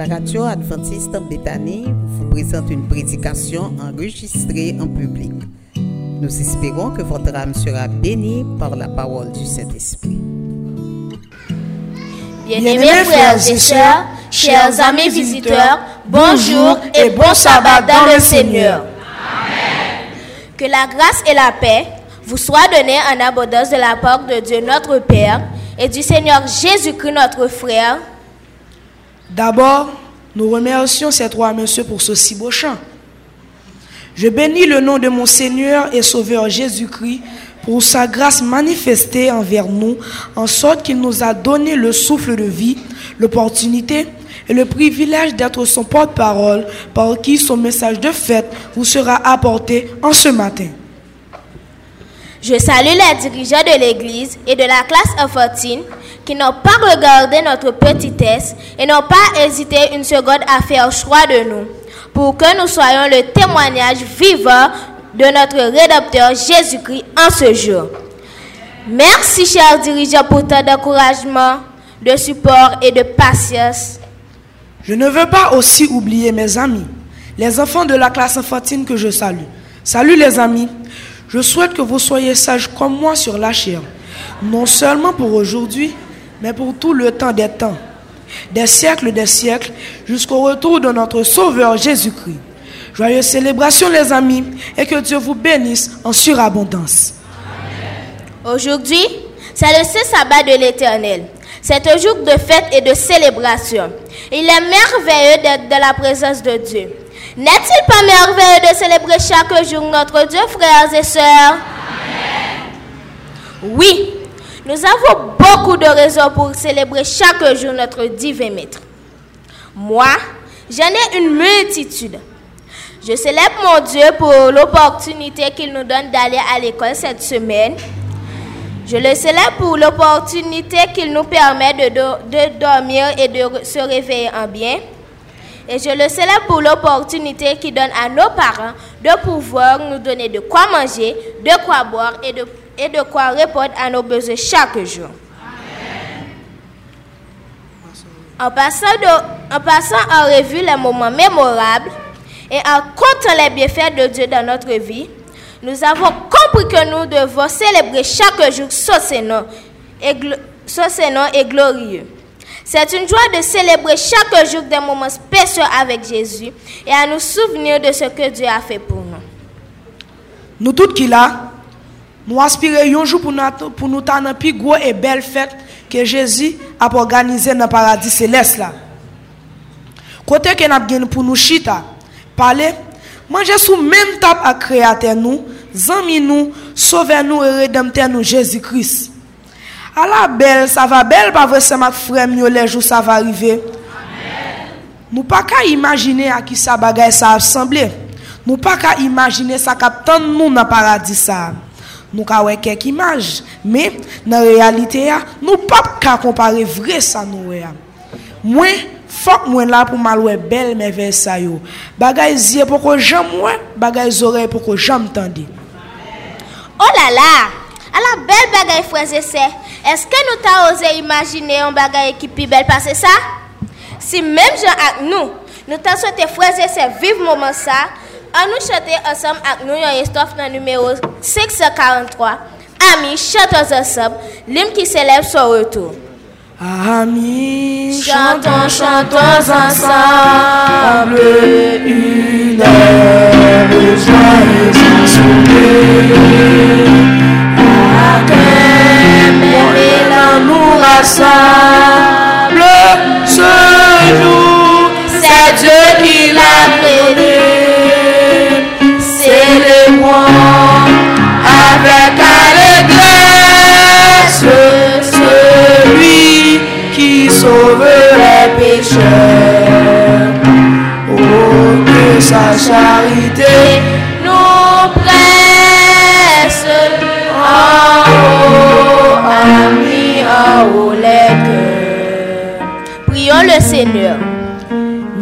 La radio adventiste en Béthanie vous présente une prédication enregistrée en public. Nous espérons que votre âme sera bénie par la parole du Saint-Esprit. Bien-aimés frères et sœurs, chers amis visiteurs, bonjour et bon sabbat dans le Seigneur. Que la grâce et la paix vous soient données en abondance de la part de Dieu notre Père et du Seigneur Jésus-Christ notre frère. D'abord, nous remercions ces trois messieurs pour ce si beau chant. Je bénis le nom de mon Seigneur et Sauveur Jésus-Christ pour sa grâce manifestée envers nous, en sorte qu'il nous a donné le souffle de vie, l'opportunité et le privilège d'être son porte-parole, par qui son message de fête vous sera apporté en ce matin. Je salue les dirigeants de l'Église et de la classe enfantine qui n'ont pas regardé notre petitesse et n'ont pas hésité une seconde à faire choix de nous, pour que nous soyons le témoignage vivant de notre Rédempteur Jésus-Christ en ce jour. Merci, chers dirigeants, pour tant d'encouragement, de support et de patience. Je ne veux pas aussi oublier mes amis, les enfants de la classe enfantine que je salue. Salut les amis, je souhaite que vous soyez sages comme moi sur la chair, non seulement pour aujourd'hui, mais pour tout le temps des temps, des siècles des siècles, jusqu'au retour de notre Sauveur Jésus-Christ. Joyeuses célébrations les amis, et que Dieu vous bénisse en surabondance. Aujourd'hui, c'est le saint sabbat de l'Éternel. C'est un jour de fête et de célébration. Il est merveilleux d'être dans la présence de Dieu. N'est-il pas merveilleux de célébrer chaque jour notre Dieu, frères et sœurs? Oui, nous avons beaucoup de raisons pour célébrer chaque jour notre divin maître. Moi, j'en ai une multitude. Je célèbre mon Dieu pour l'opportunité qu'il nous donne d'aller à l'école cette semaine. Je le célèbre pour l'opportunité qu'il nous permet de, de, dormir et de se réveiller en bien. Et je le célèbre pour l'opportunité qu'il donne à nos parents de pouvoir nous donner de quoi manger, de quoi boire et de, et de quoi répondre à nos besoins chaque jour. En passant, en revue les moments mémorables et en comptant les bienfaits de Dieu dans notre vie, nous avons compris que nous devons célébrer chaque jour ce nom et, et glorieux. C'est une joie de célébrer chaque jour des moments spéciaux avec Jésus et à nous souvenir de ce que Dieu a fait pour nous. Nous tous qui là, nous aspirons un jour pour nous, pour nous une plus grosse et belle fête que Jésus a organisé dans le paradis céleste là. Côté que nous pour nous chita, parler, manger sous même table à créateur nous, zami nous, sauver nous et rédempteur nous Jésus-Christ. À la belle, ça va belle, pas vrai, c'est ma frère, les jours ça va arriver. Nous pas qu'à imaginer à qui ça bagaille ça ressemble. Nous pas qu'à imaginer ça captant nous dans le paradis ça. Nou ka wè kek imaj, men nan realite ya, nou pap ka kompare vre sa nou wè ya. Mwen, fok mwen la pou mal wè bel mè vè sa yo. Bagay zye pou ko jam wè, bagay zore pou ko jam tande. Oh la la, ala bel bagay fweze se, eske nou ta ose imagine yon bagay ki pi bel pase sa? Si menm jan ak nou, nou ta sote fweze se viv mouman sa, An nou chante ansam ak nou yon estof nan numero 643. Ami, chantons ansam, lim ki seleb son retou. Ami, chantons, chantons ensemble, une heure de joie et sourire. À quel l'amour à ça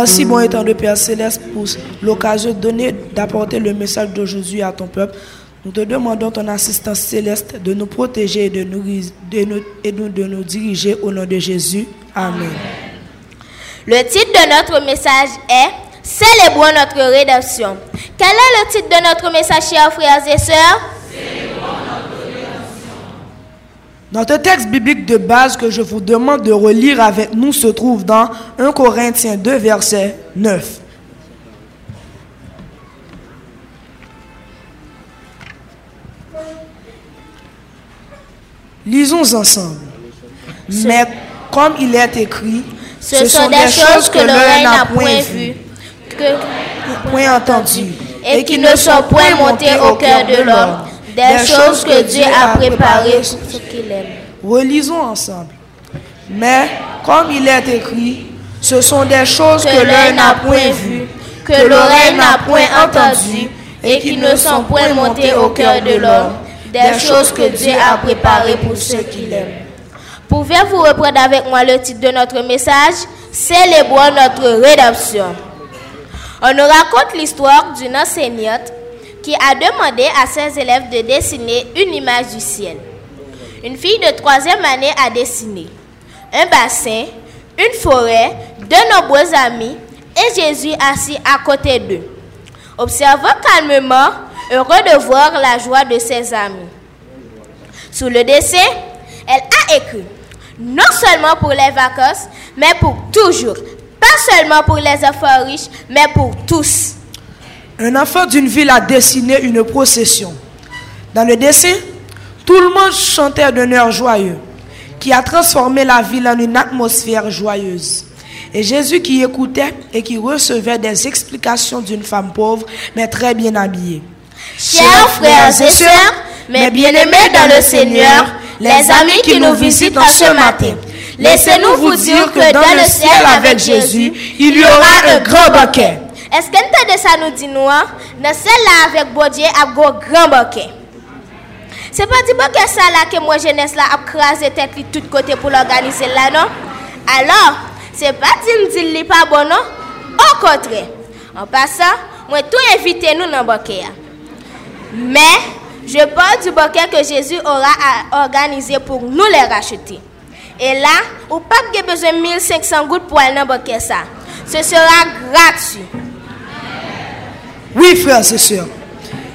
Merci, bon étant de Père Céleste, pour l'occasion donnée d'apporter le message d'aujourd'hui à ton peuple. Nous te demandons ton assistance céleste de nous protéger et de nous, de nous, et de nous diriger au nom de Jésus. Amen. Le titre de notre message est Célébrons notre rédemption. Quel est le titre de notre message, chers frères et sœurs? Notre texte biblique de base que je vous demande de relire avec nous se trouve dans 1 Corinthiens 2, verset 9. Lisons ensemble. Mais comme il est écrit, Ce, sont des choses que l'oreille n'a point vues, que, point entendu, et qui ne sont point montées au cœur de l'homme, des choses que Dieu a préparées pour ceux qui l'aiment. Relisons ensemble. Mais comme il est écrit, ce sont des choses que l'œil n'a point vues, que l'oreille n'a point entendu, et qui ne sont point montées au cœur de l'homme, des choses que Dieu a préparées pour ceux qui l'aiment. Pouvez-vous reprendre avec moi le titre de notre message? Célébrons notre rédemption. On nous raconte l'histoire d'une enseignante qui a demandé à ses élèves de dessiner une image du ciel. Une fille de troisième année a dessiné un bassin, une forêt, de nombreux amis et Jésus assis à côté d'eux. Observant calmement, heureux de voir la joie de ses amis. Sous le dessin, elle a écrit non seulement pour les vacances, mais pour toujours. Pas seulement pour les enfants riches, mais pour tous. Un enfant d'une ville a dessiné une procession. Dans le dessin, tout le monde chantait d'un air joyeux, qui a transformé la ville en une atmosphère joyeuse. Et Jésus qui écoutait et qui recevait des explications d'une femme pauvre, mais très bien habillée. Chers frères et sœurs, mes bien-aimés dans le Seigneur, les amis qui nous visitent en ce matin, laissez-nous vous dire que dans le ciel avec Jésus, il y aura un grand banquet. Est-ce que nous de ça nous dit nous, hein? dans celle-là avec Bodier, a un grand banquet. C'est pas du banquet ça là que moi jeunesse là a crasé tête de tous côtés pour l'organiser là, non? Alors, c'est pas me dit pas bon, non? Au contraire. En passant, moi tout invité nous dans banquet. hein. Mais je parle du banquet que Jésus aura à organiser pour nous les racheter. Et là, ou pas besoin de 1500 gouttes pour aller dans le. Ce sera gratuit. Oui, frères et sœurs.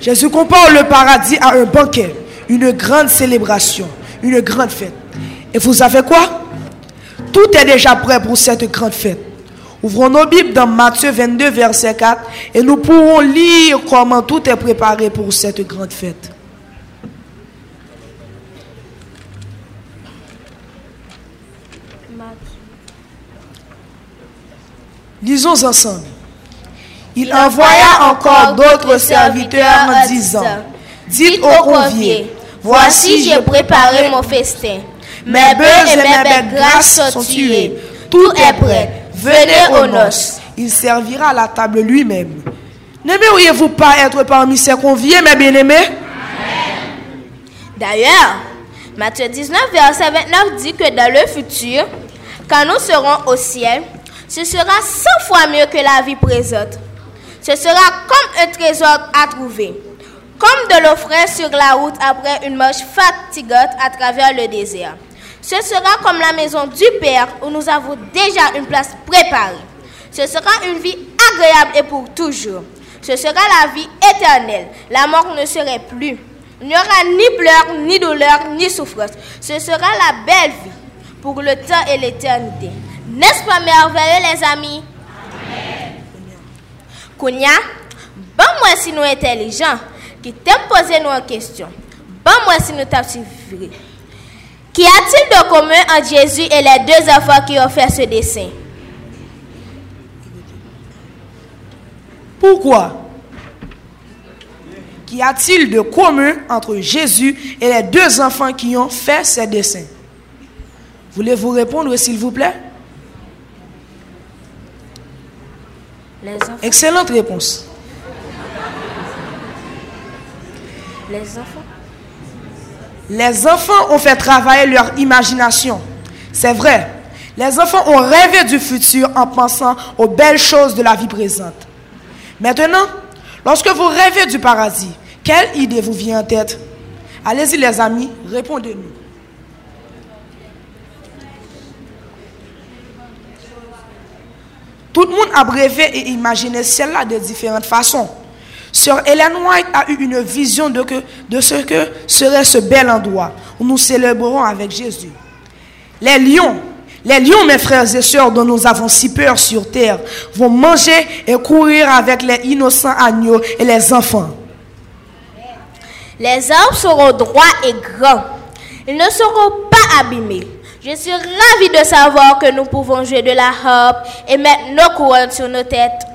Jésus compare le paradis à un banquet, une grande célébration, une grande fête. Et vous savez quoi? Tout est déjà prêt pour cette grande fête. Ouvrons nos Bibles dans Matthieu 22, verset 4, et nous pourrons lire comment tout est préparé pour cette grande fête. Lisons ensemble. Il envoya encore d'autres serviteurs en disant, dites aux conviés, voici j'ai préparé mon festin. Mes bœufs et mes bêtes grasses sont tués. Tout est prêt. Venez aux noces. Il servira à la table lui-même. N'aimeriez-vous pas être parmi ces conviés, mes bien-aimés? D'ailleurs, Matthieu 19, verset 29 dit que dans le futur, quand nous serons au ciel, ce sera 100 fois mieux que la vie présente. Ce sera comme un trésor à trouver, comme de l'eau fraîche sur la route après une marche fatigante à travers le désert. Ce sera comme la maison du Père où nous avons déjà une place préparée. Ce sera une vie agréable et pour toujours. Ce sera la vie éternelle. La mort ne serait plus. Il n'y aura ni pleurs, ni douleur, ni souffrance. Ce sera la belle vie pour le temps et l'éternité. N'est-ce pas merveilleux, les amis? Kounia, bon moi si nous intelligents, qui t'aiment poser nous en question. Bon moi si nous t'avons suivi. Qu'y a-t-il de commun entre Jésus et les deux enfants qui ont fait ce dessin? Pourquoi? Qu'y a-t-il de commun entre Jésus et les deux enfants qui ont fait ces dessins Voulez-vous répondre, s'il vous plaît? Les enfants. Excellente réponse. Les enfants. Les enfants ont fait travailler leur imagination. C'est vrai. Les enfants ont rêvé du futur en pensant aux belles choses de la vie présente. Maintenant, lorsque vous rêvez du paradis, quelle idée vous vient en tête? Allez-y les amis, répondez-nous. Tout le monde a rêvé et imaginé celle-là de différentes façons. Sœur Hélène White a eu une vision de, de ce que serait ce bel endroit où nous célébrerons avec Jésus. Les lions, les lions, mes frères et sœurs, dont nous avons si peur sur terre, vont manger et courir avec les innocents agneaux et les enfants. Les arbres seront droits et grands. Ils ne seront pas abîmés. Je suis ravie de savoir que nous pouvons jouer de la harpe et mettre nos couronnes sur nos têtes.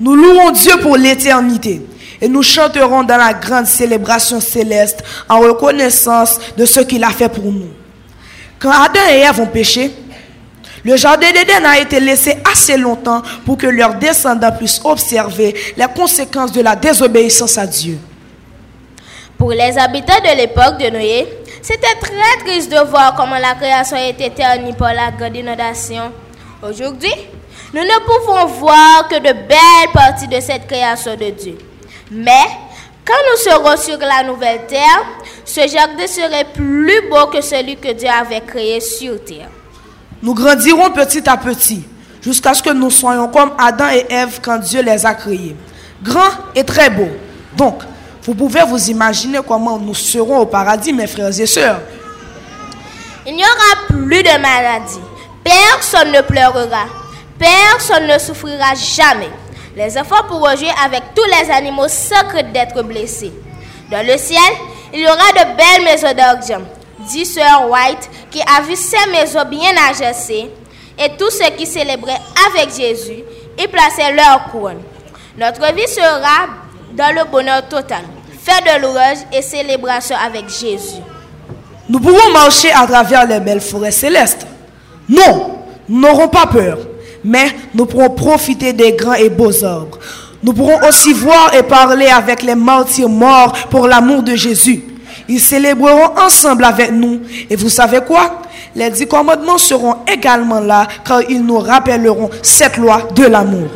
Nous louons Dieu pour l'éternité et nous chanterons dans la grande célébration céleste en reconnaissance de ce qu'il a fait pour nous. Quand Adam et Ève ont péché, le jardin d'Éden a été laissé assez longtemps pour que leurs descendants puissent observer les conséquences de la désobéissance à Dieu. Pour les habitants de l'époque de Noé, c'était très triste de voir comment la création été ternie par la grande inondation. Aujourd'hui, nous ne pouvons voir que de belles parties de cette création de Dieu. Mais quand nous serons sur la nouvelle terre, ce jardin serait plus beau que celui que Dieu avait créé sur terre. Nous grandirons petit à petit jusqu'à ce que nous soyons comme Adam et Ève quand Dieu les a créés. Grands et très beaux. Donc, vous pouvez vous imaginer comment nous serons au paradis, mes frères et sœurs. Il n'y aura plus de maladie. Personne ne pleurera. Personne ne souffrira jamais. Les enfants pourront jouer avec tous les animaux sans d'être blessés. Dans le ciel, il y aura de belles maisons d'argent. Dit Sœur White, qui a vu ces maisons bien agencées, et tous ceux qui célébraient avec Jésus y plaçaient leur couronne. Notre vie sera dans le bonheur total, fait de louanges et célébrations avec Jésus. Nous pourrons marcher à travers les belles forêts célestes. Non, nous n'aurons pas peur, mais nous pourrons profiter des grands et beaux arbres. Nous pourrons aussi voir et parler avec les martyrs morts pour l'amour de Jésus. Ils célébreront ensemble avec nous. Et vous savez quoi? Les dix commandements seront également là car ils nous rappelleront cette loi de l'amour.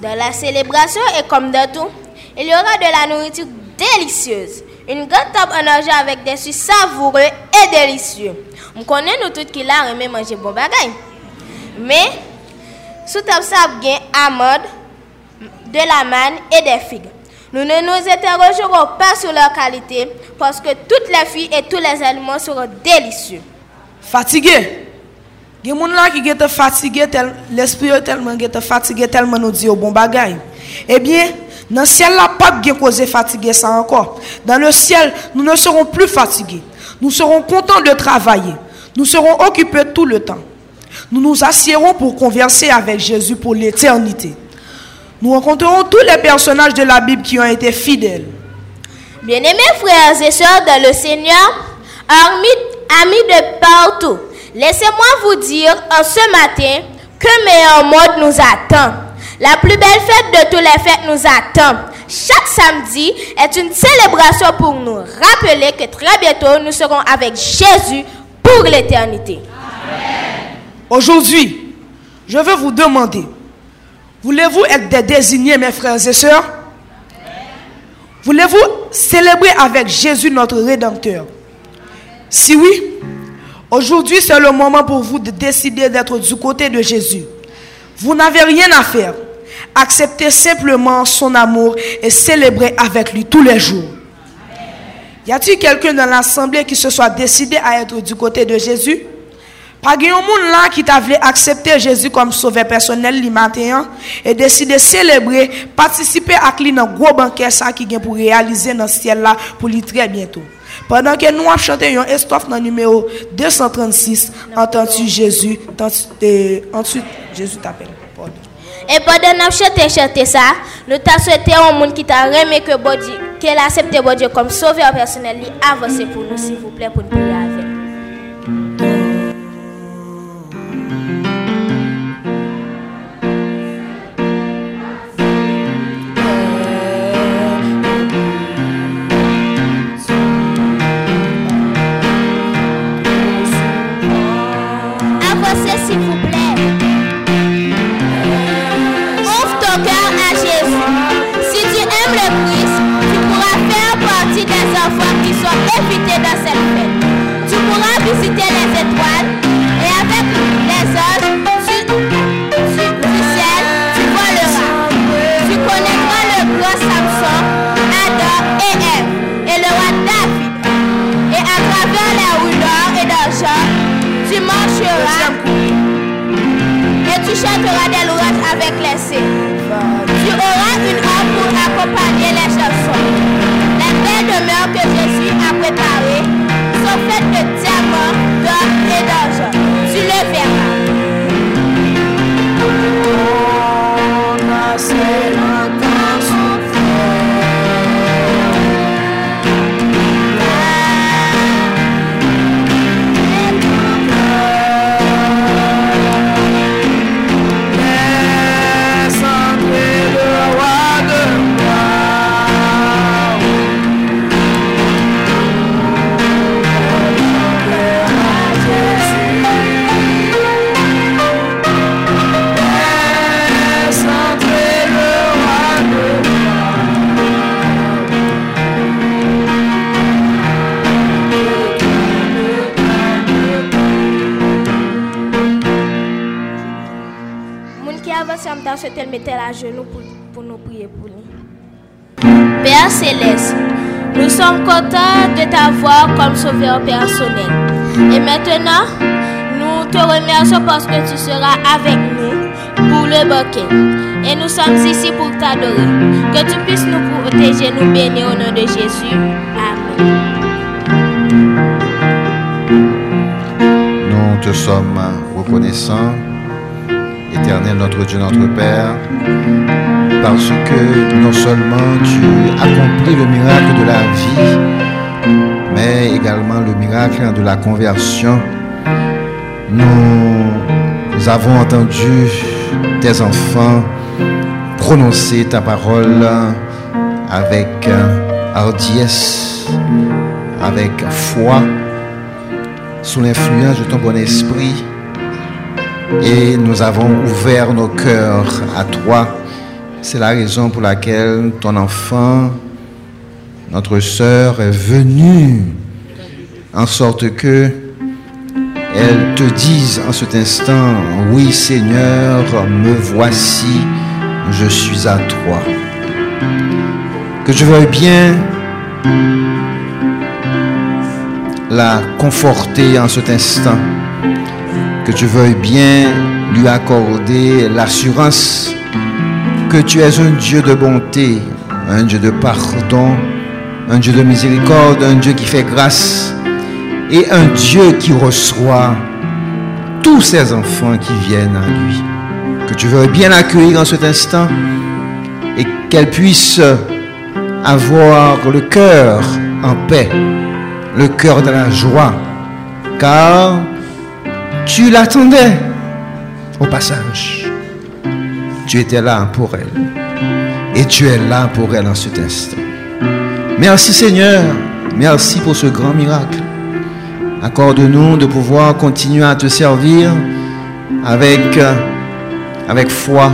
Dans la célébration et comme dans tout, il y aura de la nourriture délicieuse. Une grande table en argent avec des sucres savoureux et délicieux. On connaît nous toutes qui l'a aimé manger bon bagay. Mais, sous table ça bien amandes, de la manne et des figues. Nous ne nous interrogerons pas sur leur qualité parce que toutes les filles et tous les aliments seront délicieux. Fatigué. Il y a des gens qui sont fatigués, l'esprit est tellement fatigué, tellement nous dit bon bagay. Eh bien, dans le ciel, là, pas de cause fatigué ça encore. Dans le ciel, nous ne serons plus fatigués. Nous serons contents de travailler. Nous serons occupés tout le temps. Nous nous assiérons pour converser avec Jésus pour l'éternité. Nous rencontrerons tous les personnages de la Bible qui ont été fidèles. Bien-aimés frères et sœurs dans le Seigneur, amis, amis de partout, laissez-moi vous dire en ce matin que meilleur mode nous attend. La plus belle fête de tous les fêtes nous attend. Chaque samedi est une célébration pour nous rappeler que très bientôt nous serons avec Jésus pour l'éternité. Aujourd'hui, je veux vous demander, voulez-vous être des désignés, mes frères et sœurs? Voulez-vous célébrer avec Jésus notre Rédempteur? Si oui, aujourd'hui c'est le moment pour vous de décider d'être du côté de Jésus. Vous n'avez rien à faire. Acceptez simplement son amour et célébrez avec lui tous les jours. Y a-t-il quelqu'un dans l'assemblée qui se soit décidé à être du côté de Jésus? Pas de monde là qui t'a voulu accepter Jésus comme sauveur personnel li matin et décider de célébrer, participer à lui dans gros banquet qui vient pour réaliser dans ce ciel là pour lui très bientôt. Pendant que nous avons chanté un dans le numéro 236, entends-tu Jésus, et ensuite Jésus t'appelle. Et pendant que chanté chanté ça, nous t'a souhaité un monde qui t'a remis que qu'elle accepte Dieu comme sauveur personnel, avancez pour nous s'il vous plaît pour nous prier fera des louanges avec les cils. Tu auras une harpe pour accompagner les chansons. Les belles demeures que Jésus a préparées sont faites de diamants, à genoux pour, nous prier pour lui. Père Céleste, nous sommes contents de t'avoir comme sauveur personnel. Et maintenant, nous te remercions parce que tu seras avec nous pour le banquet. Et nous sommes ici pour t'adorer. Que tu puisses nous protéger, nous bénir au nom de Jésus. Amen. Nous te sommes reconnaissants, éternel notre Dieu, notre Père, parce que non seulement tu accomplis le miracle de la vie, mais également le miracle de la conversion. Nous avons entendu tes enfants prononcer ta parole avec hardiesse, avec foi, sous l'influence de ton bon esprit. Et nous avons ouvert nos cœurs à toi. C'est la raison pour laquelle ton enfant, notre sœur, est venue en sorte que elle te dise en cet instant, oui Seigneur, me voici, je suis à toi. Que je veuille bien la conforter en cet instant. Que tu veuilles bien lui accorder l'assurance que tu es un Dieu de bonté, un Dieu de pardon, un Dieu de miséricorde, un Dieu qui fait grâce et un Dieu qui reçoit tous ses enfants qui viennent à lui. Que tu veuilles bien accueillir en cet instant et qu'elle puisse avoir le cœur en paix, le cœur de la joie, car tu l'attendais au passage. Tu étais là pour elle. Et tu es là pour elle en cet instant. Merci Seigneur. Merci pour ce grand miracle. Accorde-nous de pouvoir continuer à te servir avec, avec foi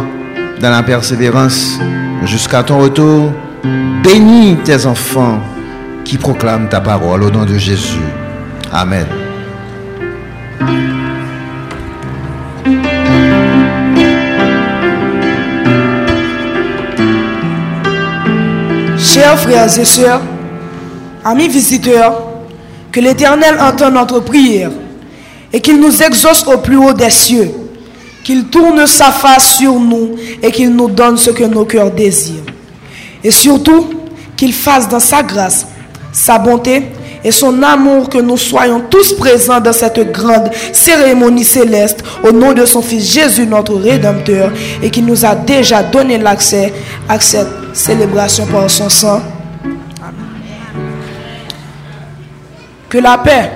dans la persévérance jusqu'à ton retour. Bénis tes enfants qui proclament ta parole au nom de Jésus. Amen. Frères et sœurs, amis visiteurs, que l'Éternel entende notre prière et qu'il nous exauce au plus haut des cieux, qu'il tourne sa face sur nous et qu'il nous donne ce que nos cœurs désirent. Et surtout, qu'il fasse dans sa grâce, sa bonté et son amour que nous soyons tous présents dans cette grande cérémonie céleste au nom de son Fils Jésus, notre Rédempteur, et qui nous a déjà donné l'accès à cette célébration par son sang. Que la paix,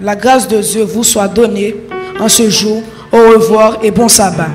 la grâce de Dieu vous soit donnée en ce jour. Au revoir et bon sabbat.